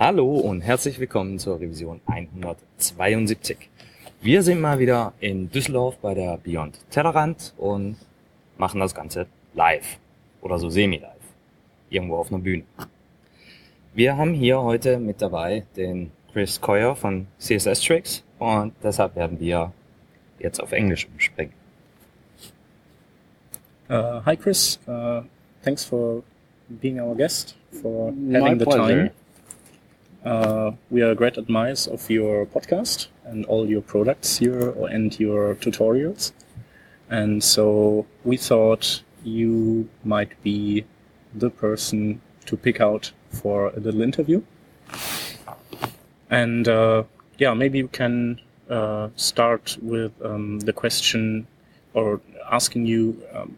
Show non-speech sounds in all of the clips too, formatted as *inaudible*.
Hallo und herzlich willkommen zur Revision 172. Wir sind mal wieder in Düsseldorf bei der Beyond Tellerrand und machen das Ganze live oder so semi-live. Irgendwo auf einer Bühne. Wir haben hier heute mit dabei den Chris Coyer von CSS Tricks und deshalb werden wir jetzt auf Englisch umspringen. Uh, hi, Chris. Uh, thanks for being our guest, for My having the pleasure. time. Uh, we are great admirers of your podcast and all your products here and your tutorials. And so we thought you might be the person to pick out for a little interview. And uh, yeah, maybe we can uh, start with um, the question or asking you um,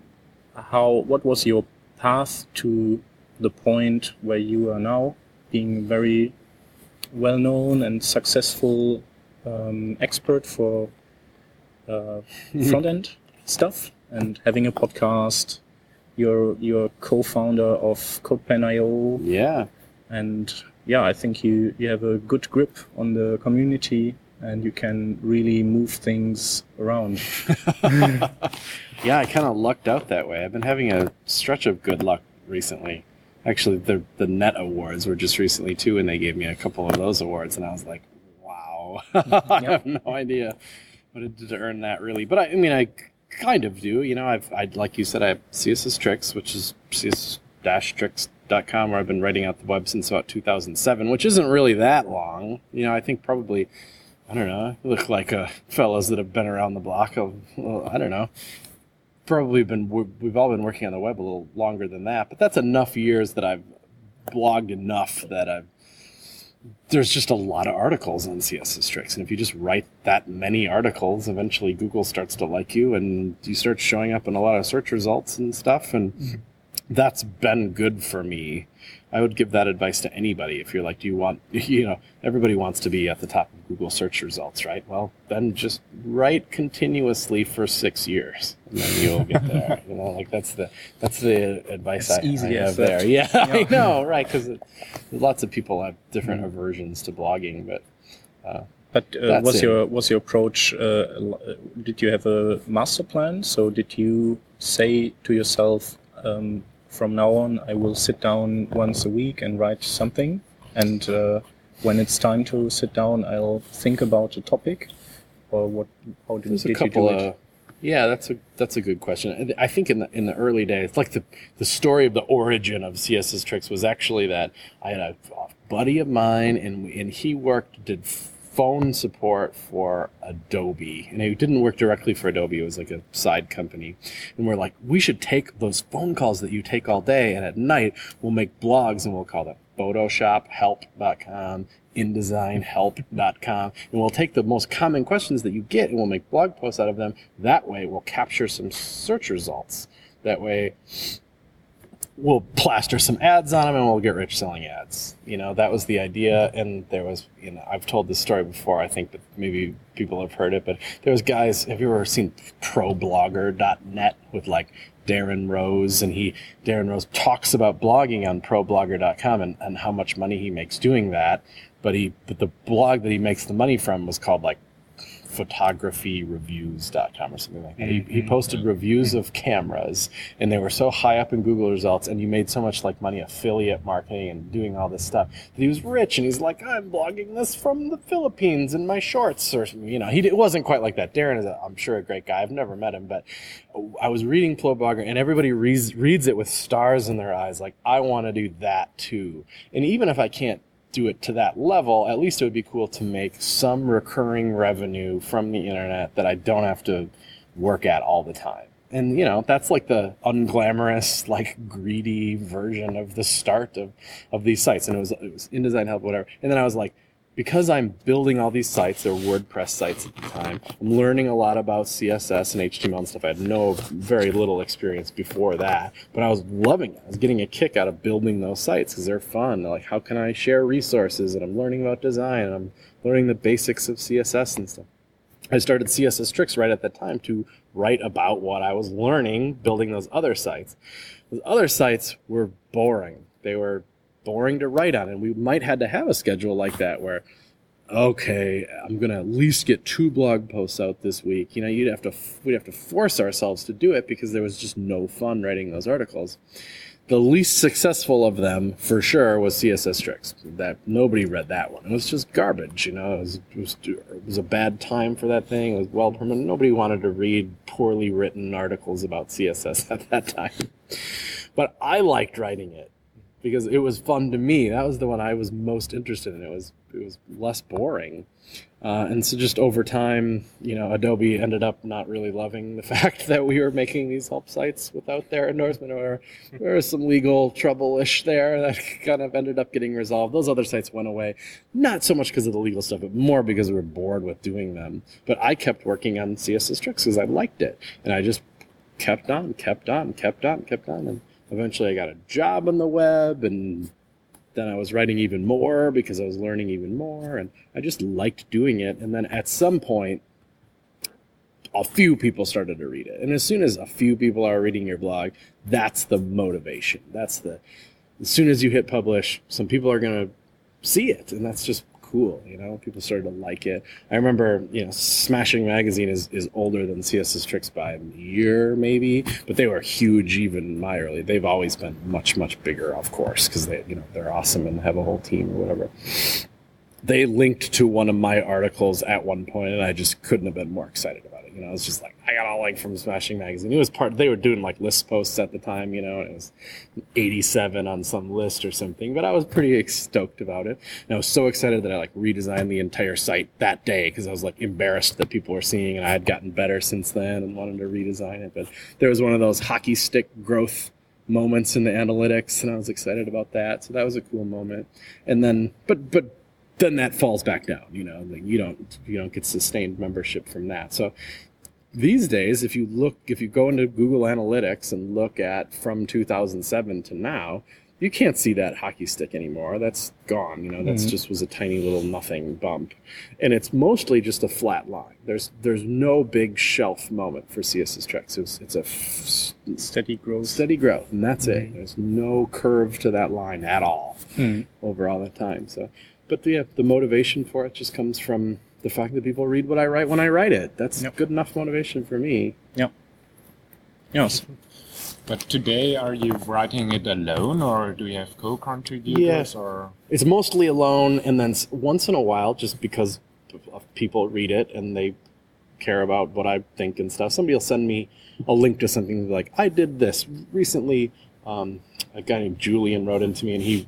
how what was your path to the point where you are now being very well known and successful um, expert for uh, *laughs* front end stuff and having a podcast you're you're co-founder of CodePen.io Yeah. and yeah i think you you have a good grip on the community and you can really move things around *laughs* Yeah, I kind of lucked out that way. I've been having a stretch of good luck recently. Actually, the the Net Awards were just recently too, and they gave me a couple of those awards, and I was like, "Wow, *laughs* I have no idea what it did to earn that really." But I, I mean, I kind of do. You know, I've I like you said, I have CSS Tricks, which is css-tricks.com, where I've been writing out the web since about 2007, which isn't really that long. You know, I think probably. I don't know. Look like uh, fellows that have been around the block. Of, well, I don't know probably been we- we've all been working on the web a little longer than that but that's enough years that i've blogged enough that i've there's just a lot of articles on css tricks. And if you just write that many articles eventually google starts to like you and you start showing up in a lot of search results and stuff. And mm-hmm. That's been good for me i would give that advice to anybody if you're like do you want *laughs* you know everybody wants to be at the top of google search results right well then just write continuously for six years and then you'll get there *laughs* you know like that's the that's the advice It's I, easy I have that. there yeah, *laughs* i know right because lots of people have different aversions to blogging but But uh, was it. your was your approach? Uh, uh, did you have a master plan? So did you say to yourself, um, from now on, I will sit down once a week and write something, and uh, when it's time to sit down, I'll think about a topic, or what? How did, There's did a couple you do of it? yeah, that's a that's a good question. I think in the in the early days, like the the story of the origin of CSS tricks was actually that I had a, a buddy of mine, and and he worked did phone support for Adobe, and it didn't work directly for Adobe. It was like a side company, and we're like, we should take those phone calls that you take all day, and at night we'll make blogs, and we'll call them PhotoshopHelp.com, InDesignHelp.com, and we'll take the most common questions that you get, and we'll make blog posts out of them. That way, we'll capture some search results. That way, we'll plaster some ads on them and we'll get rich selling ads. You know, that was the idea. And there was, you know, I've told this story before. I think that maybe people have heard it, but there was guys. Have you ever seen ProBlogger.net with like Darren Rowse? And he, Darren Rowse talks about blogging on ProBlogger.com and, and how much money he makes doing that. But he, but the blog that he makes the money from was called like photography.reviews.com or something like that. He, he mm-hmm. posted reviews of cameras and they were so high up in Google results and you made so much like money affiliate marketing and doing all this stuff that he was rich and he's like, I'm blogging this from the Philippines in my shorts or. You know, he it wasn't quite like that. Darren is, a, I'm sure, a great guy. I've never met him, but I was reading ProBlogger and everybody reads, reads it with stars in their eyes. Like, I want to do that too. And even if I can't do it to that level, at least it would be cool to make some recurring revenue from the internet that I don't have to work at all the time. And you know, that's like the unglamorous, like greedy version of the start of, of these sites. And it was it was InDesign Help, whatever. And then I was like, because I'm building all these sites, they're WordPress sites at the time. I'm learning a lot about CSS and HTML and stuff. I had no, very little experience before that, but I was loving it. I was getting a kick out of building those sites because they're fun. Like, how can I share resources? And I'm learning about design. And I'm learning the basics of CSS and stuff. I started CSS Tricks right at that time to write about what I was learning building those other sites. Those other sites were boring. They were boring to write on. And we might had to have a schedule like that where, okay, I'm gonna at least get two blog posts out this week. You know, you'd have to we'd have to force ourselves to do it because there was just no fun writing those articles. The least successful of them, for sure, was CSS Tricks. That nobody read that one. It was just garbage. You know, it was, it was, it was a bad time for that thing. It was well permanent. Nobody wanted to read poorly written articles about CSS *laughs* at that time. But I liked writing it because it was fun to me. That was the one I was most interested in. It was it was less boring. Uh, and so just over time, you know, Adobe ended up not really loving the *laughs* fact that we were making these help sites without their endorsement, or there was some legal trouble-ish there that *laughs* kind of ended up getting resolved. Those other sites went away, not so much because of the legal stuff, but more because we were bored with doing them. But I kept working on CSS tricks because I liked it, and I just kept on, kept on, kept on, kept on, and eventually I got a job on the web and then I was writing even more because I was learning even more and I just liked doing it. And then at some point, a few people started to read it. And as soon as a few people are reading your blog, that's the motivation. That's the, as soon as you hit publish, some people are going to see it. And that's just cool. You know, people started to like it. I remember, you know, Smashing Magazine is, is older than CSS Tricks by a year, maybe, but they were huge even my early. They've always been much, much bigger, of course, because they, you know, they're awesome and have a whole team or whatever they linked to one of my articles at one point, and I just couldn't have been more excited about. You know, I was just like, I got all like from Smashing Magazine. It was part. They were doing like list posts at the time. You know, it was 87 on some list or something. But I was pretty stoked about it, and I was so excited that I like redesigned the entire site that day because I was like embarrassed that people were seeing, and I had gotten better since then and wanted to redesign it. But there was one of those hockey stick growth moments in the analytics and I was excited about that. So that was a cool moment. And then but but then that falls back down. You know, like you don't you don't get sustained membership from that. So these days, if you look, if you go into Google Analytics and look at from 2007 to now, you can't see that hockey stick anymore. That's gone. You know, that's Mhm. just was a tiny little nothing bump, and it's mostly just a flat line. There's there's no big shelf moment for CSS Tricks. It's, it's a f- Steady growth. steady growth, and that's it. There's no curve to that line at all Hmm. over all the time. So, but the the motivation for it just comes from the fact that people read what I write when I write it. That's Yep. good enough motivation for me. Yeah. Yes. But today, are you writing it alone, or do you have co-contributors, Yes. or It's mostly alone, and then once in a while, just because people read it and they care about what I think and stuff, somebody will send me a link to something like I did this recently. Um, a guy named Julian wrote into me, and he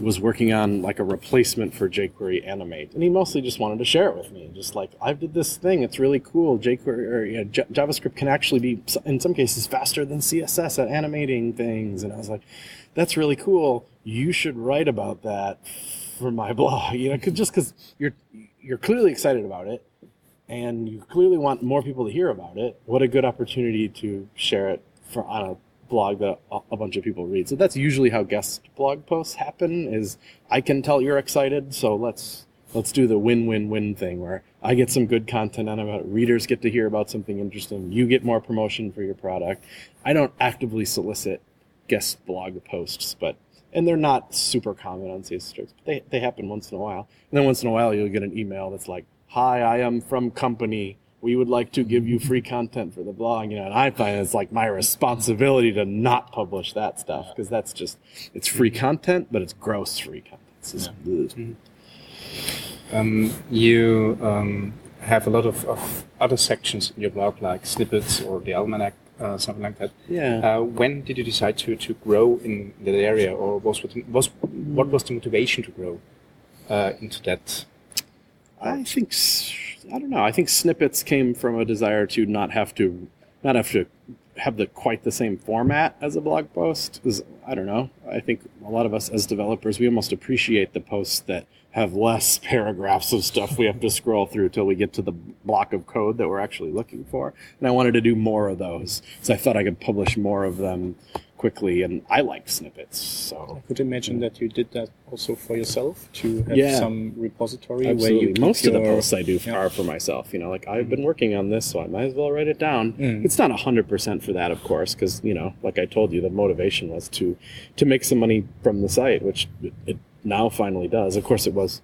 was working on like a replacement for jQuery Animate, and he mostly just wanted to share it with me, just like I did this thing. It's really cool. jQuery or you know, J- JavaScript can actually be in some cases faster than CSS at animating things, and I was like, that's really cool. You should write about that for my *laughs* blog. You know, 'cause- just because you're you're clearly excited about it, and you clearly want more people to hear about it. What a good opportunity to share it for on a blog that a, bunch of people read. So that's usually how guest blog posts happen. Is I can tell you're excited, so let's let's do the win-win-win thing where I get some good content out of it. Readers get to hear about something interesting. You get more promotion for your product. I don't actively solicit guest blog posts, but and they're not super common on CSS Tricks, but they, they happen once in a while. And then once in a while you'll get an email that's like, Hi, I am from company. We would like to give you free content for the blog. You know, and I find it's like my responsibility to not publish that stuff because that's just it's free content, but it's gross free content. Just, ugh. Um, you um, have a lot of, of other sections in your blog, like snippets or the almanac, uh, something like that. Yeah. Uh, when did you decide to, to grow in that area, or was what was what was the motivation to grow uh, into that? I think I don't know. I think snippets came from a desire to not have to not have to have the quite the same format as a blog post because I don't know. I think a lot of us as developers we almost appreciate the posts that have less *laughs* paragraphs of stuff we have to scroll through till we get to the block of code that we're actually looking for. And I wanted to do more of those. So I thought I could publish more of them quickly, and I like snippets. So I could imagine that you did that also for yourself to have Yeah. some repository absolutely, where you most of the posts I do Yeah. are for myself. You know, like I've been working on this, so I might as well write it down. Mm. It's not hundred percent for that, of course, because you know, like I told you, the motivation was to to make some money from the site, which it, it now finally does. Of course, it was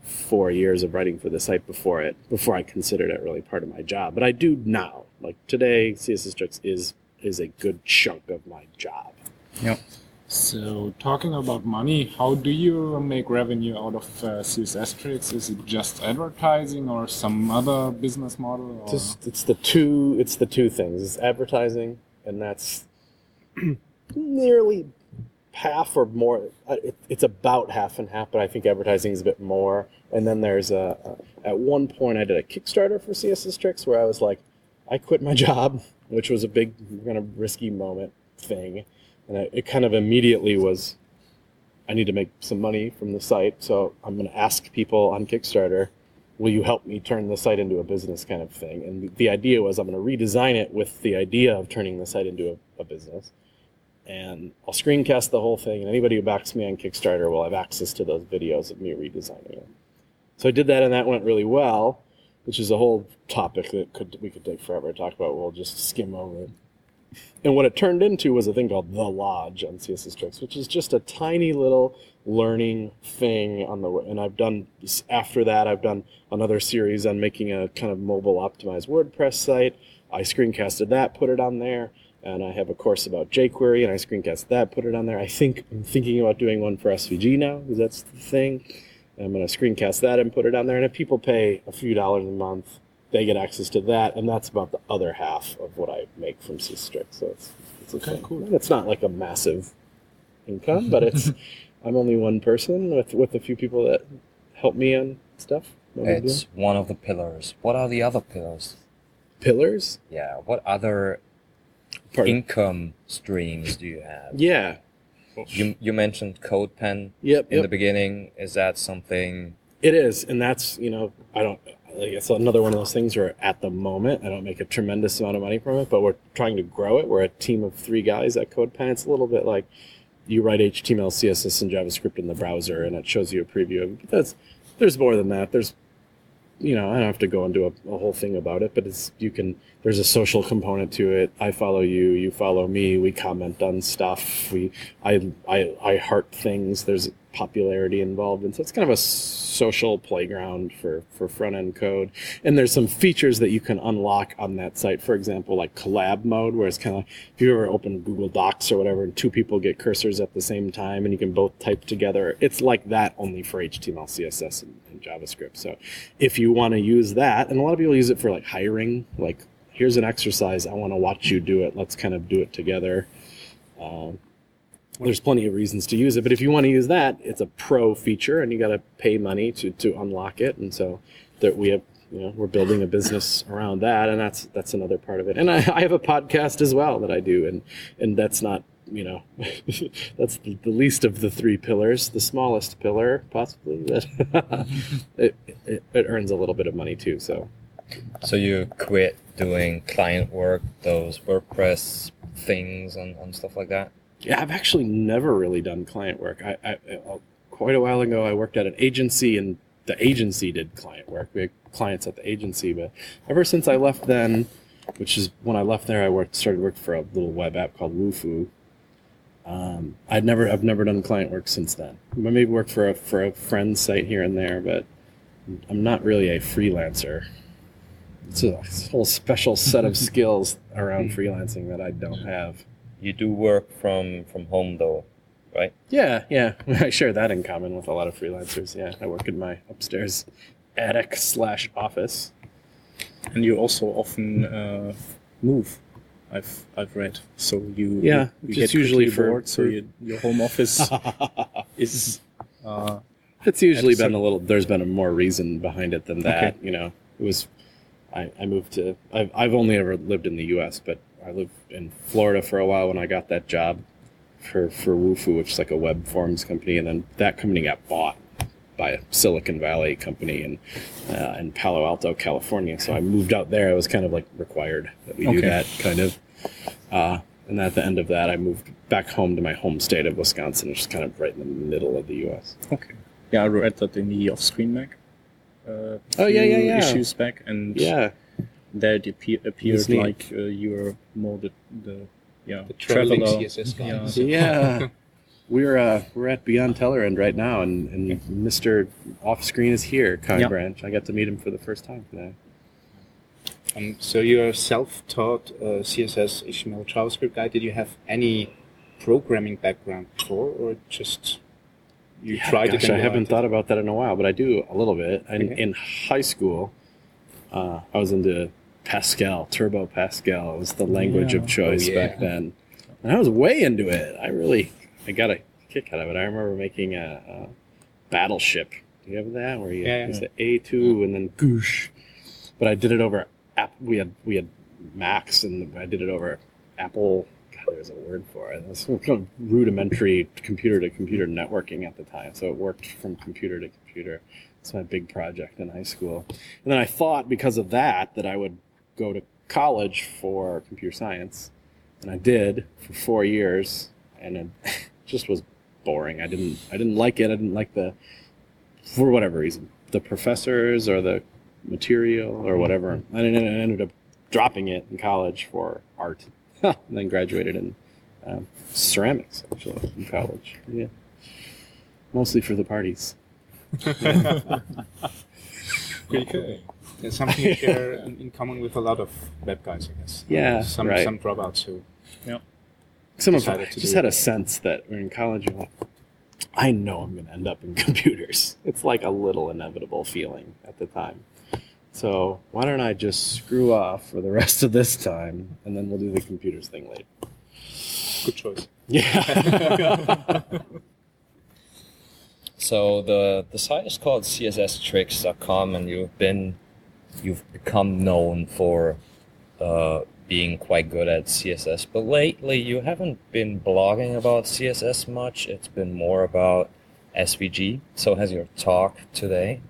four years of writing for the site before it before I considered it really part of my job. But I do now. Like today, CSS Tricks is is a good chunk of my job. Yeah. So, talking about money, how do you make revenue out of uh, CSS tricks? Is it just advertising or some other business model? Or? Just it's the two it's the two things. It's advertising, and that's *clears throat* nearly half or more. uh, It, it's about half and half, but I think advertising is a bit more. And then there's a, a at one point I did a Kickstarter for CSS Tricks where I was like, I quit my *laughs* job, which was a big kind of risky moment thing, and I, it kind of immediately was. I need to make some money from the site, so I'm going to ask people on Kickstarter will you help me turn the site into a business kind of thing? And the idea was I'm going to redesign it with the idea of turning the site into a, a business. And I'll screencast the whole thing, and anybody who backs me on Kickstarter will have access to those videos of me redesigning it. So I did that, and that went really well, which is a whole topic that could we could take forever to talk about. We'll just skim over it. And what it turned into was a thing called The Lodge on CSS Tricks, which is just a tiny little learning thing on the and I've done after that I've done another series on making a kind of mobile optimized WordPress site. I screencasted that, put it on there, and I have a course about jQuery and I screencast that, put it on there. I think I'm thinking about doing one for SVG now because that's the thing. I'm going to screencast that and put it on there. And if people pay a few dollars a month, they get access to that, and that's about the other half of what I make from CSS Tricks. So it's it's okay, cool. And it's not like a massive income, but it's *laughs* I'm only one person with with a few people that help me on stuff. No big It's one of the pillars. What are the other pillars? pillars. Yeah. What other Pardon? income streams do you have? Yeah. You you mentioned CodePen Yep. in yep. the beginning. Is that something? It is, and that's you know I don't. Like it's another one of those things where at the moment I don't make a tremendous amount of money from it, but we're trying to grow it. We're a team of three guys at CodePen. It's a little bit like you write HTML, CSS, and JavaScript in the browser, and it shows you a preview of it. But that's there's more than that. There's you know I don't have to go into a, a whole thing about it, but it's you can. There's a social component to it. I follow you, you follow me. We comment on stuff. We I I I heart things. There's popularity involved, and so it's kind of a social playground for for front end code. And there's some features that you can unlock on that site. For example, like collab mode, where it's kind of like if you ever open Google Docs or whatever, and two people get cursors at the same time, and you can both type together. It's like that only for HTML, CSS, and, and JavaScript. So if you want to use that, and a lot of people use it for like hiring, like here's an exercise, I want to watch you do it. Let's kind of do it together. Um, there's plenty of reasons to use it, but if you want to use that, it's a pro feature, and you got to pay money to to unlock it. And so that we have, you know, we're building a business around that, and that's that's another part of it. And I, I have a podcast as well that I do, and and that's not you know *laughs* that's the, the least of the three pillars, the smallest pillar possibly, but *laughs* it, it it earns a little bit of money too. So So you quit doing client work, those WordPress things and, and stuff like that? Yeah, I've actually never really done client work. I, I, I quite a while ago, I worked at an agency, and the agency did client work. We had clients at the agency, but ever since I left then, which is when I left there, I worked started working for a little web app called Wufoo. Um, I'd never, I've never done client work since then. I maybe worked for a for a friend's site here and there, but I'm not really a freelancer. It's a whole special set of skills around freelancing that I don't have. You do work from from home though, right? Yeah, yeah. *laughs* I share that in common with a lot of freelancers. Yeah, I work in my upstairs attic slash office. and you also often uh, move. I've I've read. So you Yeah, you, you just get usually for- bored, so you, your home office *laughs* is uh, It's usually At a been a little. There's been a more reason behind it than that. Okay. You know, it was. I, I moved to. I've I've only ever lived in the U.S., but I lived in Florida for a while when I got that job for for Wufoo, which is like a web forms company, and then that company got bought by a Silicon Valley company in uh, in Palo Alto, California. So I moved out there. It was kind of like required that we do that kind of. Uh, and at the end of that, I moved back home to my home state of Wisconsin, which is kind of right in the middle of the U.S. Okay. Yeah, I read that in the off-screen Mac. Uh, Oh, yeah, yeah, yeah. Issues back, and Yeah, there it appear, appeared It's like uh, you're more the, the yeah The traveling traveler. CSS guy. Yeah. Yeah. We're uh, we're at Beyond Tellerrand right now, and, and Mr. Off Screen is here, Kai Yeah. Brach. I got to meet him for the first time today. Um, so you're a self-taught uh, CSS, HTML, JavaScript guy. Did you have any programming background before, or just you Yeah, tried gosh, it? and I haven't thought about that in a while, but I do a little bit. In, Okay. in high school, uh, I was into Pascal, Turbo Pascal. Was the language of choice Oh, yeah. back then, and I was way into it. I really, I got a kick out of it. I remember making a, a battleship. Do you have that where you Yeah, yeah. use the A two and then goosh? But I did it over app. We had we had Macs, and I did it over Apple. There's a word for it. It was kind of rudimentary computer to computer networking at the time, so it worked from computer to computer. It's my big project in high school. And then I thought because of that that I would go to college for computer science, and I did for four years, and it *laughs* just was boring. I didn't I didn't like it. I didn't like the for whatever reason the professors or the material or whatever. And I ended up dropping it in college for art, and *laughs* then graduated in um, ceramics actually in college. Yeah, mostly for the parties. *laughs* Okay. There's something you share in, in common with a lot of web guys, I guess. Yeah, some right. some dropouts who. Yeah. Some of decided I just had it. a sense that when in college, you're like, I know I'm going to end up in *laughs* computers. It's like a little inevitable feeling at the time. So why don't I just screw off for the rest of this time, and then we'll do the computers thing later. Good choice. Yeah. *laughs* So the the site is called csstricks.com, and you've been you've become known for uh, being quite good at CSS. But lately, you haven't been blogging about CSS much. It's been more about SVG. So has your talk today.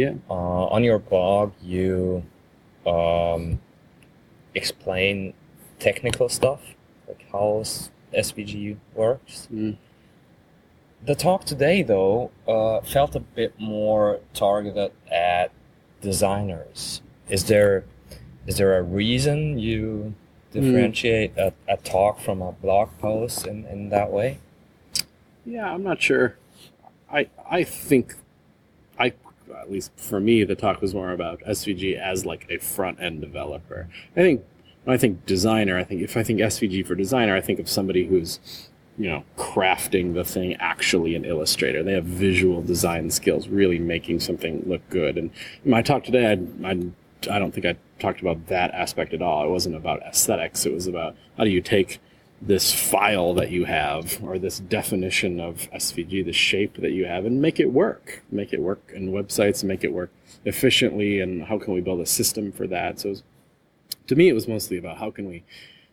Yeah. Uh, on your blog, you um, explain technical stuff, like how SVG works. Mm. The talk today, though, uh, felt a bit more targeted at designers. Is there is there a reason you differentiate a, a talk from a blog post in, in that way? Yeah, I'm not sure. I I think I at least for me the talk was more about SVG as like a front end developer. I think when I think designer, I think if I think SVG for designer, I think of somebody who's you know crafting the thing actually in Illustrator. They have visual design skills, really making something look good. And my talk today, I I, I don't think I talked about that aspect at all. It wasn't about aesthetics. It was about how do you take this file that you have or this definition of SVG, the shape that you have, and make it work. Make it work in websites make it work efficiently. And how can we build a system for that? So, was, to me, it was mostly about how can we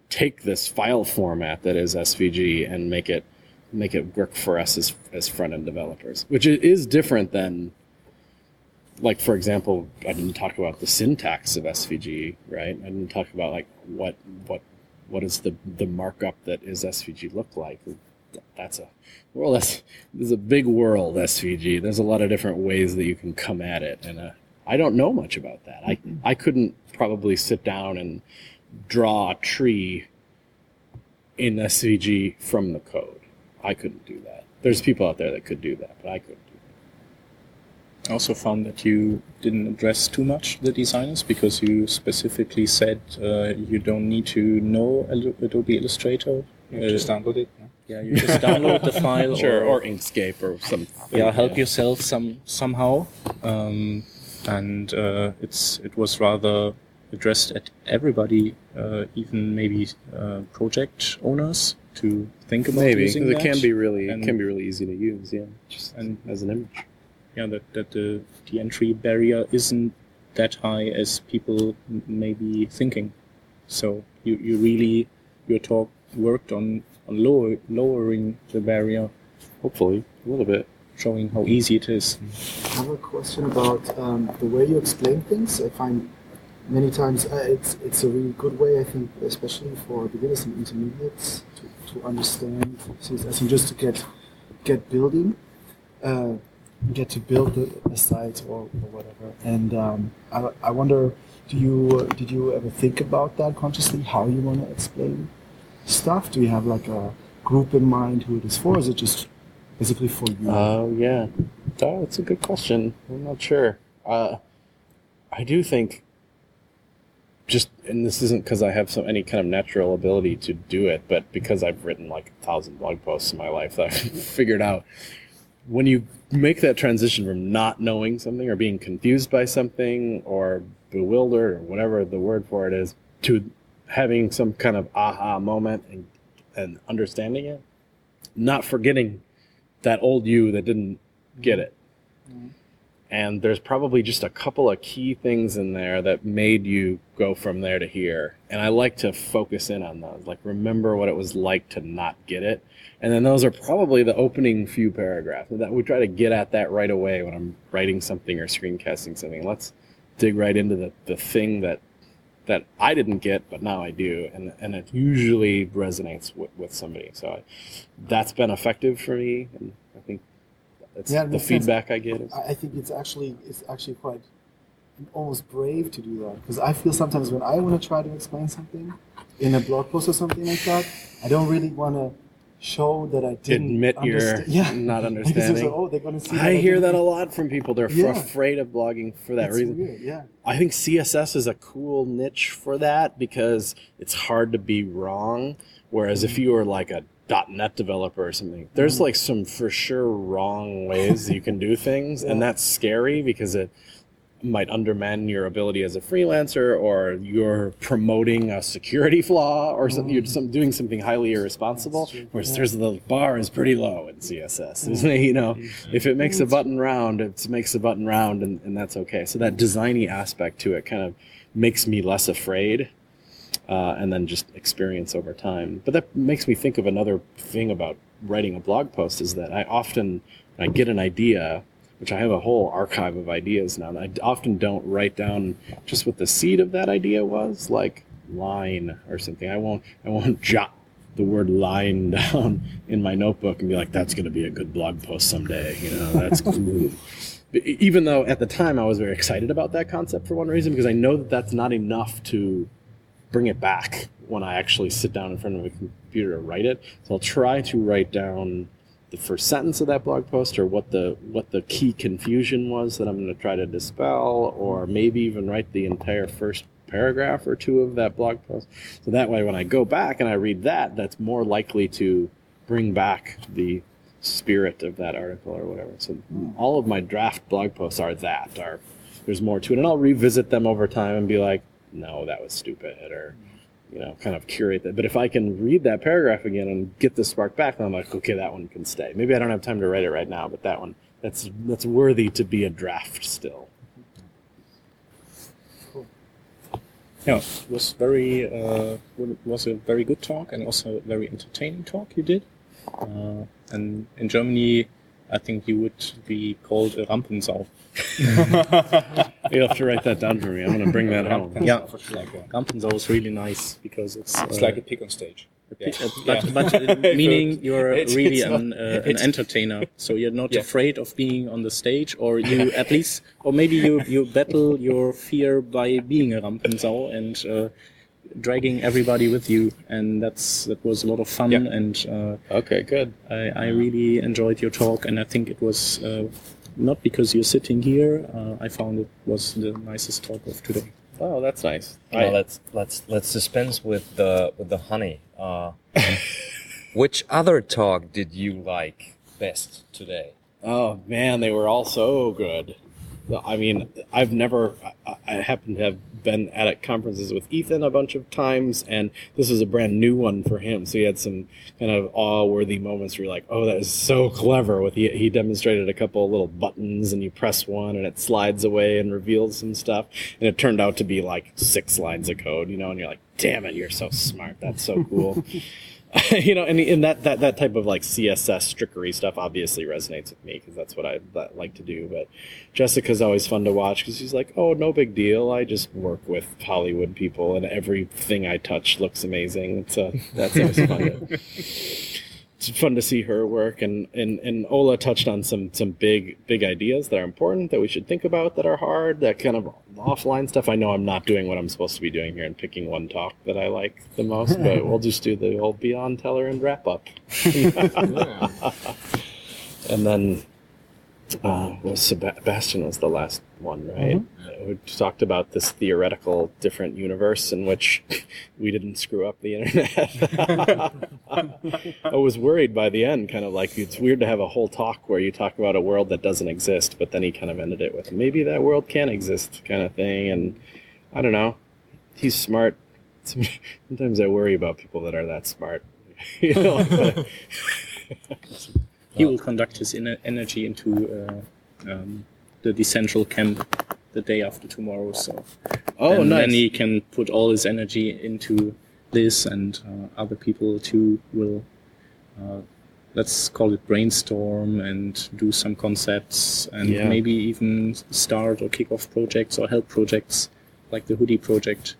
take this file format that is SVG and make it make it work for us as as front end developers, which is different than like for example, I didn't talk about the syntax of SVG, right? I didn't talk about like what what what does the the markup that is SVG look like. That's a well, that's there's a big world SVG. There's a lot of different ways that you can come at it, and uh, I don't know much about that. I I couldn't probably sit down and draw a tree in SVG from the code. I couldn't do that. There's people out there that could do that, but I couldn't. I also found that you didn't address too much the designers because you specifically said uh, you don't need to know Adobe Illustrator. You Uh, just download it. yeah? yeah, you just download the file. *laughs* Sure, or, or Inkscape or some. yeah, help yourself some somehow. Um, and uh, it's it was rather addressed at everybody, uh, even maybe uh, project owners to think about Maybe using it that. can be really And- can be really easy to use. Yeah, just And- as an image. Yeah, that, that the, the entry barrier isn't that high as people may be thinking. So you, you really, your talk worked on, on lower, lowering the barrier, Hopefully, a little bit. showing how easy it is. I have a question about um, the way you explain things. I find many times uh, it's it's a really good way, I think, especially for beginners and intermediates to, to understand CSS and just to get get building, uh, get to build the, a site or, or whatever. And um, I, I wonder, do you did you ever think about that consciously? How you want to explain stuff? Do you have like a group in mind who it is for? Is it just basically for you? Oh yeah, oh, that's a good question. I'm not sure. Uh, I do think just, and this isn't because I have some any kind of natural ability to do it, but because I've written like a thousand blog posts in my life, that I've *laughs* figured out when you make that transition from not knowing something or being confused by something or bewildered or whatever the word for it is to having some kind of aha moment and, and understanding it, not forgetting that old you that didn't get it. Mm-hmm. And there's probably just a couple of key things in there that made you go from there to here. And I like to focus in on those. Like, remember what it was like to not get it. And then those are probably the opening few paragraphs. That we try to get at that right away when I'm writing something or screencasting something. Let's dig right into the, the thing that that I didn't get, but now I do, and and it usually resonates with, with somebody. So I, that's been effective for me, and I think that's Yeah, the makes sense. feedback I get. Is, I think it's actually it's actually quite almost brave to do that because I feel sometimes when I want to try to explain something in a blog post or something like that, I don't really want to show that I didn't Admit you're yeah. *laughs* not *laughs* understanding. like, oh, they're gonna see. I hear that a lot from people. They're Yeah. afraid of blogging for that It's reason. weird, yeah. I think CSS is a cool niche for that because it's hard to be wrong. Whereas if mm-hmm. you were like a .NET developer or something, there's like some for sure wrong ways you can do things, and that's scary because it might undermine your ability as a freelancer, or you're promoting a security flaw, or something. You're some, doing something highly irresponsible. Whereas there's the bar is pretty low in CSS. isn't it? You know, if it makes a button round, it makes a button round, and, and that's okay. So that designy aspect to it kind of makes me less afraid, uh, and then just experience over time. But that makes me think of another thing about writing a blog post is that I often I get an idea, which I have a whole archive of ideas now. And I often don't write down just what the seed of that idea was, like line or something. I won't I won't *laughs* jot the word line *laughs* down in my notebook and be like, that's going to be a good blog post someday. You know, that's *laughs* cool. Even though at the time I was very excited about that concept for one reason, because I know that that's not enough to bring it back when I actually sit down in front of a computer to write it. So I'll try to write down the first sentence of that blog post or what the what the key confusion was that I'm going to try to dispel or maybe even write the entire first paragraph or two of that blog post. So that way when I go back and I read that that's more likely to bring back the spirit of that article or whatever. So all of my draft blog posts are that are there's more to it and I'll revisit them over time and be like no that was stupid or you know, kind of curate that. But if I can read that paragraph again and get the spark back, then I'm like, okay, that one can stay. Maybe I don't have time to write it right now, but that one, that's that's worthy to be a draft still. Yeah, it was very uh, was a very good talk and also a very entertaining talk you did. Uh, and in Germany, I think you would be called a Rampensau. *laughs* You'll have to write that down for me. I'm going to bring that home. Yeah, It's like a, Rampensau is really nice because it's it's uh, like a pig on stage. Yeah. Uh, But, Yeah. but uh, *laughs* meaning you're It's- really it's an, not- uh, an entertainer, so you're not Yeah. afraid of being on the stage, or you *laughs* at least, or maybe you you battle your fear by being a Rampensau and uh, dragging everybody with you, and that's that was a lot of fun, Yeah. and uh, Okay, good. I, I really enjoyed your talk, and I think it was uh, not because you're sitting here. Uh, I found it was the nicest talk of today. Oh, that's nice. Well, let's let's let's dispense with the with the honey. *laughs* Uh, which other talk did you like best today? Oh man, they were all so good. I mean, I've never. I, I happen to have been at conferences with Ethan a bunch of times, and this was a brand new one for him. So he had some kind of awe-worthy moments where you're like, "Oh, that is so clever!" With he, he demonstrated a couple of little buttons, and you press one, and it slides away and reveals some stuff. And it turned out to be like six lines of code, you know. And you're like, "Damn it, you're so smart! That's so cool." *laughs* *laughs* you know, and, and that, that that type of like CSS trickery stuff obviously resonates with me because that's what I that, like to do. But Jessica's always fun to watch because she's like, "Oh, no big deal. I just work with Hollywood people, and everything I touch looks amazing." So *laughs* that's always fun. To, *laughs* it's fun to see her work, and, and and Ola touched on some some big big ideas that are important that we should think about that are hard. That kind of offline stuff. I know I'm not doing what I'm supposed to be doing here and picking one talk that I like the most, *laughs* but we'll just do the old Beyond Tellerrand wrap up. *laughs* *laughs* And then uh, was Sebastian was the last one, right? We talked about this theoretical different universe in which *laughs* we didn't screw up the internet. *laughs* I was worried by the end, kind of like it's weird to have a whole talk where you talk about a world that doesn't exist, but then he kind of ended it with maybe that world can exist, kind of thing. And I don't know, he's smart. *laughs* Sometimes I worry about people that are that smart. know, He will conduct his energy into uh, um, the decentral camp the day after tomorrow. So, oh, and nice. then he can put all his energy into this, and uh, other people too will. Uh, let's call it brainstorm and do some concepts, and Yeah. maybe even start or kick off projects or help projects like the Hoodie project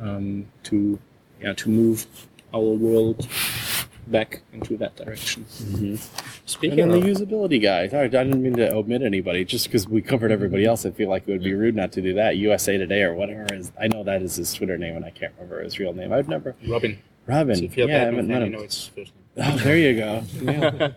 um, to yeah to move our world back into that direction. and Speaking then the usability guy. Sorry, I didn't mean to omit anybody. Just because we covered everybody else, I feel like it would be rude not to do that. USA Today or whatever is. I know that is his Twitter name, and I can't remember his real name. I've never. Robin. Robin. So if you're a yeah, I bad haven't fan, met you him. know it's first name. Oh, there you go. *laughs* Yeah.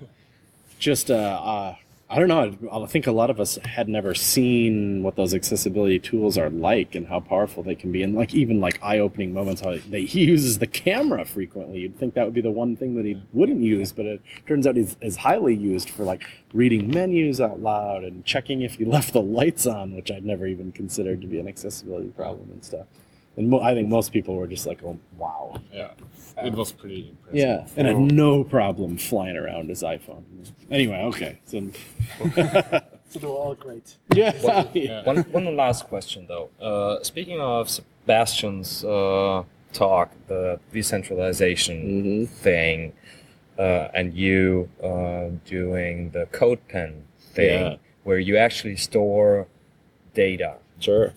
Just, uh, uh, I don't know. I think a lot of us had never seen what those accessibility tools are like and how powerful they can be, and like even like eye-opening moments. How they, he uses the camera frequently. You'd think that would be the one thing that he wouldn't use, but it turns out he's is highly used for like reading menus out loud and checking if you *laughs* left the lights on, which I'd never even considered to be an accessibility problem and stuff. And mo- I think most people were just like, "Oh, wow." yeah. It was pretty impressive. Yeah, and had no problem flying around his iPhone. Anyway, okay. So, *laughs* So they're all great. *laughs* yeah, Yeah. one, one last question though. Uh, speaking of Sebastian's uh, talk, the decentralization Mhm. thing, uh, and you uh, doing the CodePen thing, Yeah. where you actually store data. sure.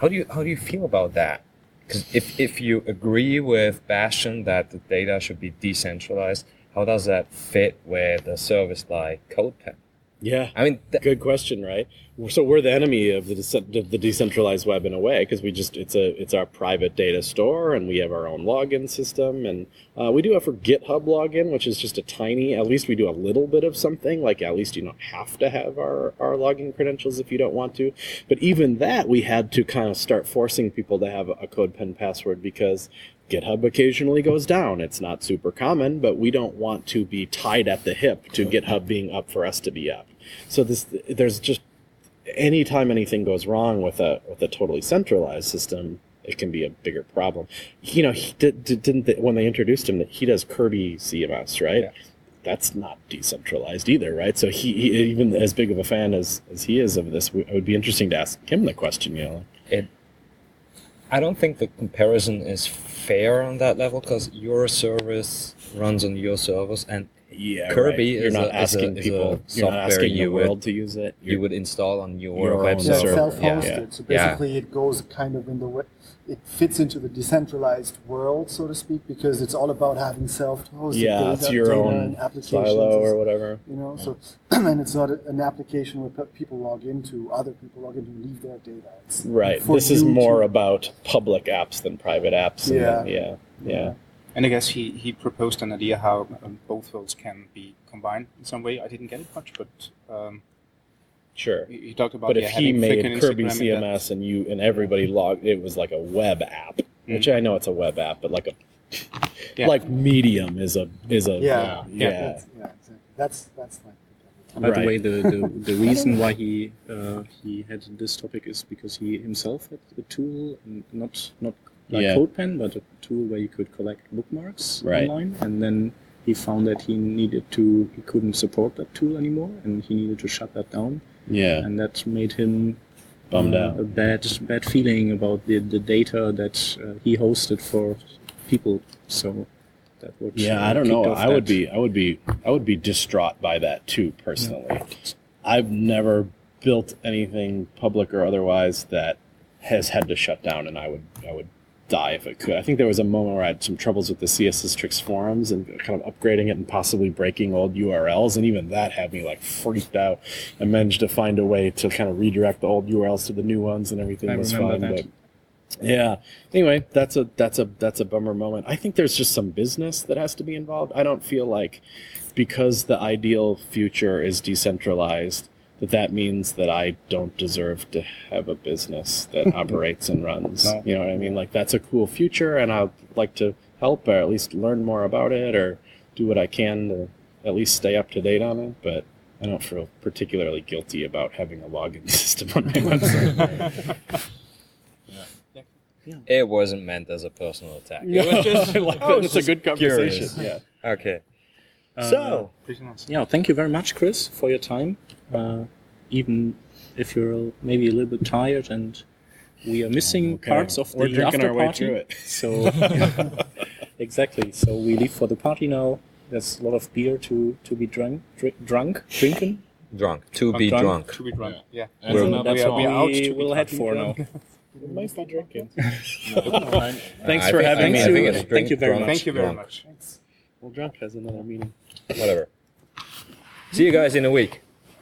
How do you how do you feel about that? Because if if you agree with Bastian that the data should be decentralized, how does that fit with a service like CodePen? Yeah, I mean, th- good question, right? So we're the enemy of the dece- of the decentralized web in a way because we just it's a it's our private data store and we have our own login system and uh, we do have for GitHub login, which is just a tiny. At least we do a little bit of something. Like at least you don't have to have our our login credentials if you don't want to. But even that, we had to kind of start forcing people to have a CodePen password because GitHub occasionally goes down. It's not super common, but we don't want to be tied at the hip to GitHub being up for us to be up. So this there's just anytime anything goes wrong with a with a totally centralized system, it can be a bigger problem. You know, he did, did, didn't they, when they introduced him that he does Kirby CMS, right? Yeah. That's not decentralized either, right? So he, he even as big of a fan as as he is of this, it would be interesting to ask him the question. You know, it I don't think the comparison is fair on that level because your service runs on your servers and yeah, Kirby You're is not a- is a- asking is a people. You're not software asking the you would- world to use it. you You're- would install on your, Your web own Yeah, server. server. self-hosted. Yeah. So Yeah. basically, it goes kind of in the way it fits into the decentralized world, so to speak, because it's all about having self-hosted yeah, data, it's your data own and applications. silo or whatever. you know so *clears throat* and it's not a, an application where people log into other people log into and leave their data it's Right. This is more to- about public apps than private apps. and Yeah. then- yeah. Yeah. And I guess he, he proposed an idea how um, both worlds can be combined in some way. I didn't get it much, but um, Sure. he, he talked about But yeah, if he made Kirby Instagram that. CMS and you and everybody logged, it was like a web app, which I know it's a web app, but like a Yeah. like Medium is a is a yeah yeah. that's, yeah exactly. that's that's like By the way, the, the, *laughs* the reason why he uh, he had this topic is because he himself had a tool, and not not like Yeah. CodePen, but a tool where you could collect bookmarks Right. online, and then he found that he needed to he couldn't support that tool anymore, and he needed to shut that down, Yeah. and that made him Bummed uh, out. a bad bad feeling about the the data that uh, he hosted for people. So that would Yeah, uh, I don't know. I would be, I would be, I would be distraught by that too, personally. I've never built anything public or otherwise that has had to shut down, and I would, I would die if it could. I think there was a moment where I had some troubles with the CSS Tricks forums and kind of upgrading it and possibly breaking old URLs, and even that had me like freaked out. I managed to find a way to kind of redirect the old URLs to the new ones, and everything I was fine. that. But yeah. Anyway, that's a that's a that's a bummer moment. I think there's just some business that has to be involved. I don't feel like because the ideal future is decentralized that that means that I don't deserve to have a business that *laughs* operates and runs. No. You know what I mean? Like that's a cool future and I'd like to help or at least learn more about it or do what I can to at least stay up to date on it, but I don't feel particularly guilty about having a login *laughs* system on my website. It wasn't meant as a personal attack. Yeah, It was *laughs* just, I like I that. was It's a good conversation. curious. Yeah. Okay. Uh, so, Pretty nice. yeah, thank you very much, Chris, for your time. Uh, even if you're maybe a little bit tired and we are missing Okay. parts of We're the drinking after our way party. through it. So *laughs* exactly. So we leave for the party now. There's a lot of beer to to be drunk, dri- drunk, drinking. drunk. To I'm be drunk. drunk. To be drunk. Yeah. And So that's we what we are out we to be will head for drunk. now. *laughs* might be drinking. *laughs* Thanks I for think- having I mean, I us. Thank you very much. Thank you very drunk. much. Well, drunk has another meaning. Whatever. See you guys in a week.